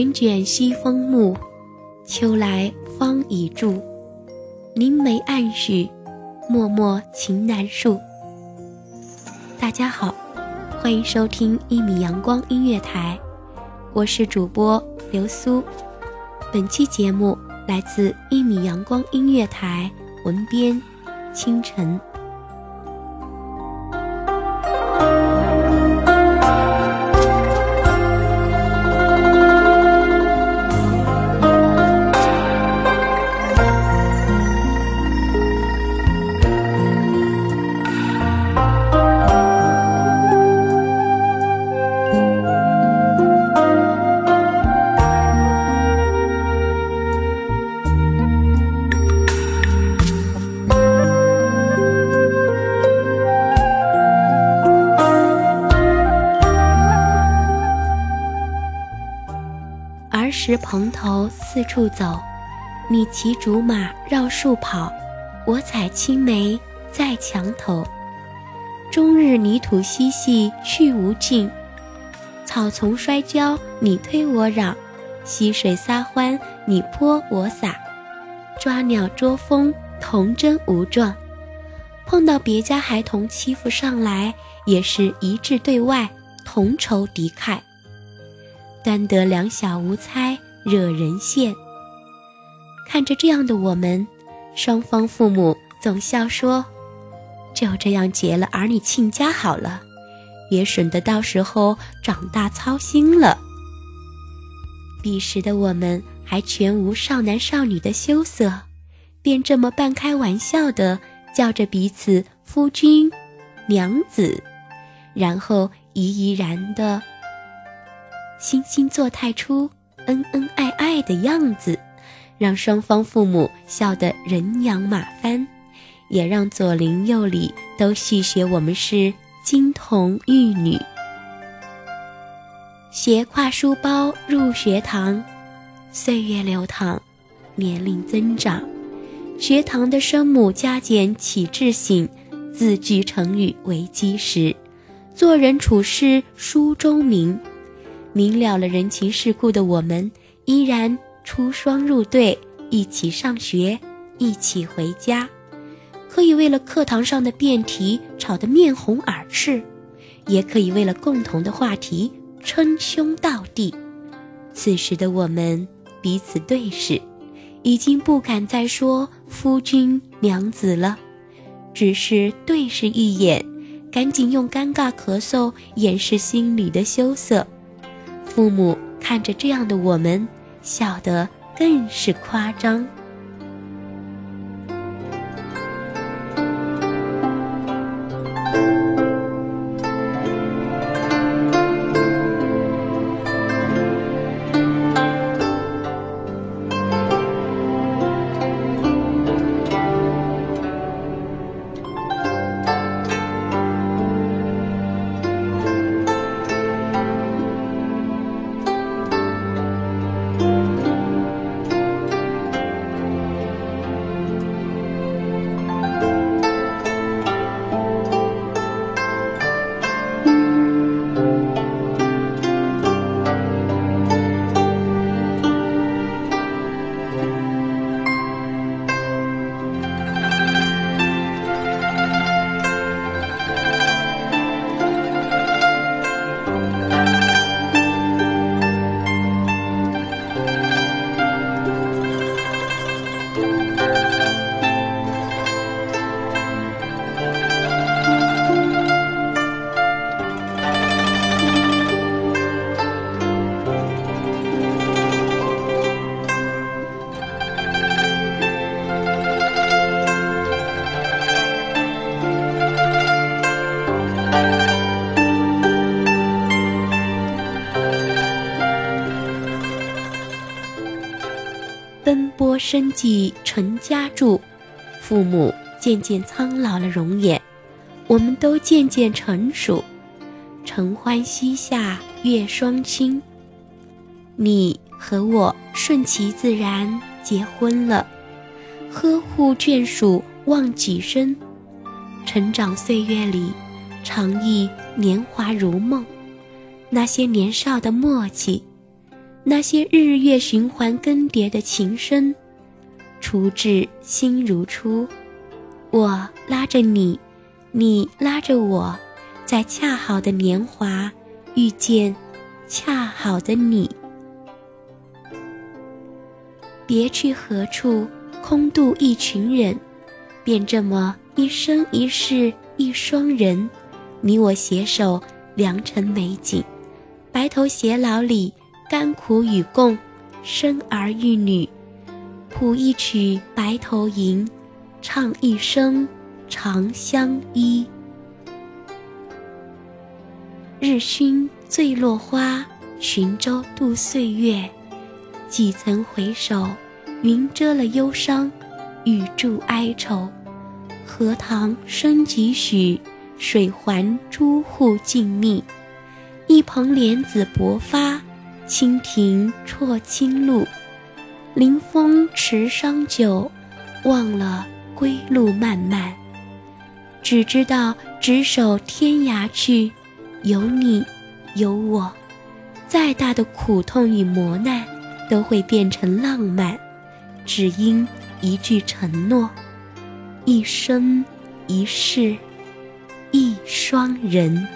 帘卷西风暮，秋来芳已住。凝眉暗许，脉脉情难述。大家好，欢迎收听一米阳光音乐台，我是主播刘苏。本期节目来自一米阳光音乐台，文编清晨。儿时蓬头四处走，你骑竹马绕树跑，我采青梅在墙头。终日泥土嬉戏去无尽，草丛摔跤你推我嚷，溪水撒欢你泼我洒，抓鸟捉蜂童真无状。碰到别家孩童欺负上来，也是一致对外，同仇敌忾。端得两小无猜，惹人羡。看着这样的我们，双方父母总笑说：“就这样结了儿女亲家好了，也省得到时候长大操心了。”彼时的我们还全无少男少女的羞涩，便这么半开玩笑的叫着彼此夫君、娘子，然后怡怡然的。惺惺作态出恩恩爱爱的样子，让双方父母笑得人仰马翻，也让左邻右里都戏谑我们是金童玉女。斜挎书包入学堂，岁月流淌，年龄增长，学堂的声母加减起至醒，字句成语为基石，做人处事书中明。明了了人情世故的我们，依然出双入对，一起上学，一起回家，可以为了课堂上的辩题吵得面红耳赤，也可以为了共同的话题称兄道弟。此时的我们彼此对视，已经不敢再说夫君娘子了，只是对视一眼，赶紧用尴尬咳嗽掩饰心里的羞涩。父母看着这样的我们，笑得更是夸张。波生计成家住，父母渐渐苍老了容颜，我们都渐渐成熟。承欢膝下月双清，你和我顺其自然结婚了，呵护眷属忘几生，成长岁月里，常忆年华如梦，那些年少的默契，那些日月循环更迭的情深，初至心如初，我拉着你，你拉着我。在恰好的年华遇见恰好的你，别去何处空度一群人，便这么一生一世一双人，你我携手良辰美景，白头偕老里甘苦与共，生儿育女，谱一曲白头吟，唱一生长相依。日熏醉落花，寻舟度岁月。几曾回首，云遮了忧伤，雨助哀愁。荷塘生几许，水环朱户静谧。一蓬莲子薄发，蜻蜓啜清露。临风持觞酒，忘了归路漫漫。只知道执手天涯去。有你，有我，再大的苦痛与磨难，都会变成浪漫，只因一句承诺，一生一世，一双人。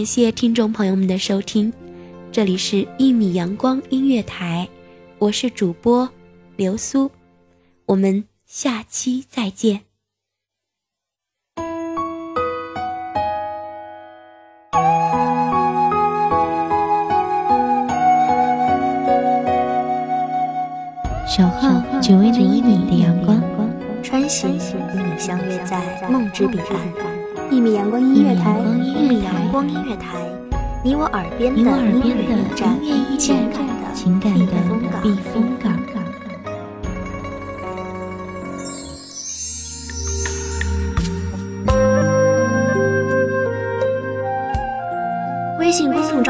感谢听众朋友们的收听，这里是《一米阳光音乐台》，我是主播流苏，我们下期再见。守候只为那一米的阳光，穿行与你相约在梦之彼岸。一米阳光音乐台，一米阳光音乐台，你我耳边的音乐驿站，情感的避风港。